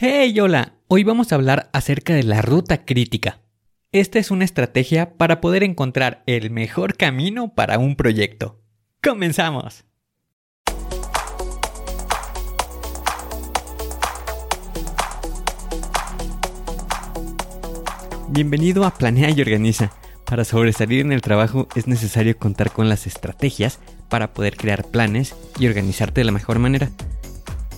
Hey, hola. Hoy vamos a hablar acerca de la ruta crítica. Esta es una estrategia para poder encontrar el mejor camino para un proyecto. ¡Comenzamos! Bienvenido a Planea y Organiza. Para sobresalir en el trabajo es necesario contar con las estrategias para poder crear planes y organizarte de la mejor manera.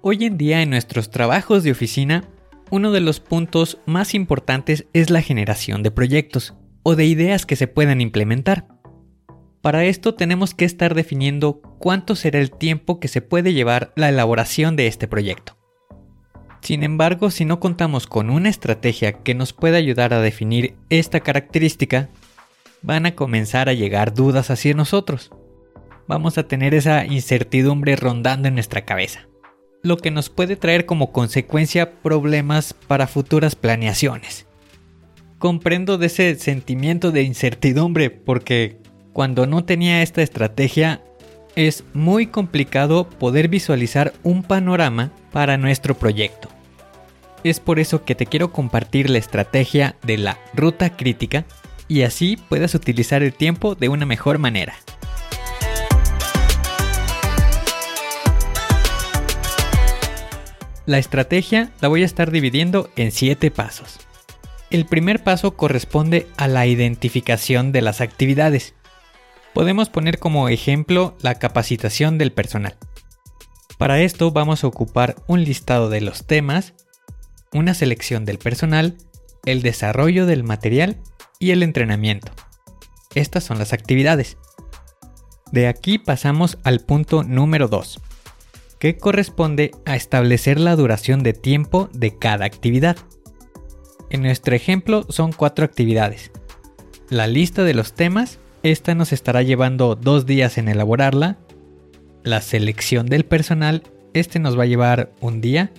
Hoy en día en nuestros trabajos de oficina, uno de los puntos más importantes es la generación de proyectos o de ideas que se puedan implementar. Para esto tenemos que estar definiendo cuánto será el tiempo que se puede llevar la elaboración de este proyecto. Sin embargo, si no contamos con una estrategia que nos pueda ayudar a definir esta característica, van a comenzar a llegar dudas hacia nosotros. Vamos a tener esa incertidumbre rondando en nuestra cabeza lo que nos puede traer como consecuencia problemas para futuras planeaciones. Comprendo de ese sentimiento de incertidumbre porque cuando no tenía esta estrategia es muy complicado poder visualizar un panorama para nuestro proyecto. Es por eso que te quiero compartir la estrategia de la ruta crítica y así puedas utilizar el tiempo de una mejor manera. La estrategia la voy a estar dividiendo en 7 pasos. El primer paso corresponde a la identificación de las actividades. Podemos poner como ejemplo la capacitación del personal. Para esto vamos a ocupar un listado de los temas, una selección del personal, el desarrollo del material y el entrenamiento. Estas son las actividades. De aquí pasamos al punto número 2, que corresponde a establecer la duración de tiempo de cada actividad. En nuestro ejemplo son cuatro actividades. La lista de los temas, esta nos estará llevando dos días en elaborarla. La selección del personal, este nos va a llevar un día.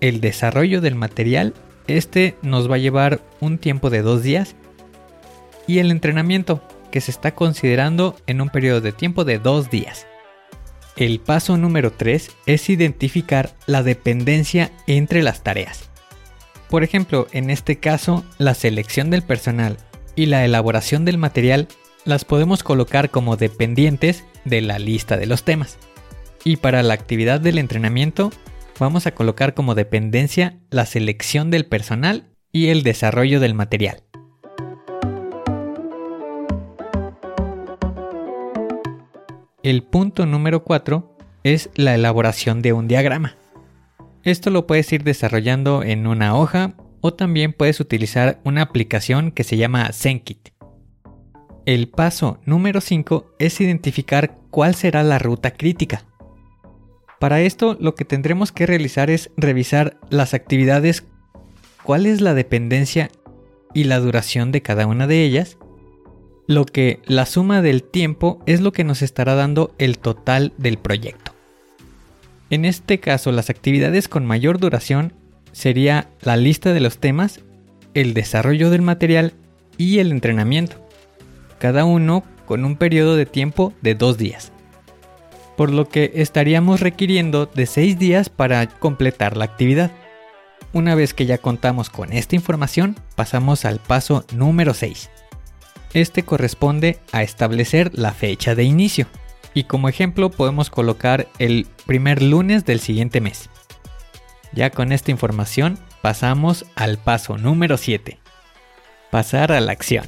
El desarrollo del material, este nos va a llevar un tiempo de dos días. Y el entrenamiento, que se está considerando en un periodo de tiempo de dos días. El paso número 3 es identificar la dependencia entre las tareas. Por ejemplo, en este caso, la selección del personal y la elaboración del material las podemos colocar como dependientes de la lista de los temas. Y para la actividad del entrenamiento, vamos a colocar como dependencia la selección del personal y el desarrollo del material. El punto número 4 es la elaboración de un diagrama. Esto lo puedes ir desarrollando en una hoja o también puedes utilizar una aplicación que se llama ZenKit. El paso número 5 es identificar cuál será la ruta crítica. Para esto lo que tendremos que realizar es revisar las actividades, cuál es la dependencia y la duración de cada una de ellas lo que la suma del tiempo es lo que nos estará dando el total del proyecto. En este caso, las actividades con mayor duración sería la lista de los temas, el desarrollo del material y el entrenamiento, cada uno con un periodo de tiempo de dos días. Por lo que estaríamos requiriendo de seis días para completar la actividad. Una vez que ya contamos con esta información, pasamos al paso número 6 este corresponde a establecer la fecha de inicio. Y como ejemplo podemos colocar el primer lunes del siguiente mes. Ya con esta información pasamos al paso número 7. Pasar a la acción.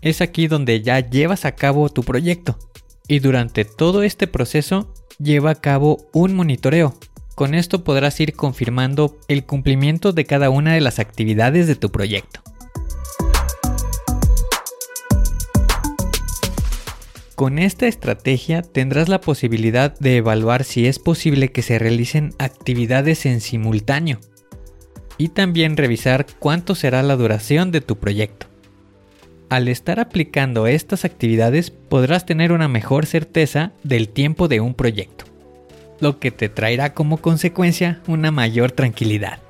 Es aquí donde ya llevas a cabo tu proyecto y durante todo este proceso lleva a cabo un monitoreo. Con esto podrás ir confirmando el cumplimiento de cada una de las actividades de tu proyecto. Con esta estrategia tendrás la posibilidad de evaluar si es posible que se realicen actividades en simultáneo y también revisar cuánto será la duración de tu proyecto. Al estar aplicando estas actividades podrás tener una mejor certeza del tiempo de un proyecto, lo que te traerá como consecuencia una mayor tranquilidad.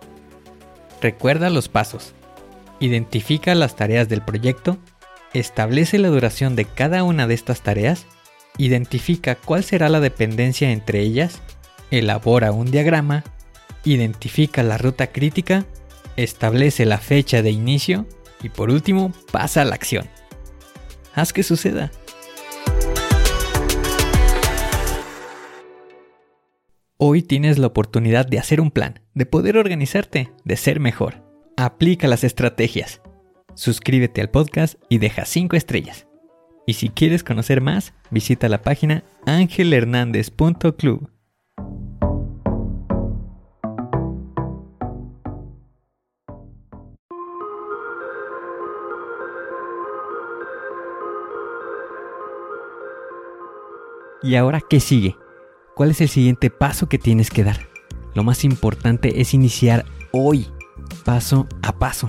Recuerda los pasos. Identifica las tareas del proyecto establece la duración de cada una de estas tareas, identifica cuál será la dependencia entre ellas, elabora un diagrama, identifica la ruta crítica, establece la fecha de inicio y por último pasa a la acción. Haz que suceda. Hoy tienes la oportunidad de hacer un plan, de poder organizarte, de ser mejor. Aplica las estrategias suscríbete al podcast y deja 5 estrellas. Y si quieres conocer más, visita la página angelhernandez.club. ¿Y ahora qué sigue? ¿Cuál es el siguiente paso que tienes que dar? Lo más importante es iniciar hoy, paso a paso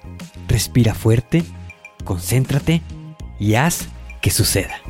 Respira fuerte, concéntrate y haz que suceda.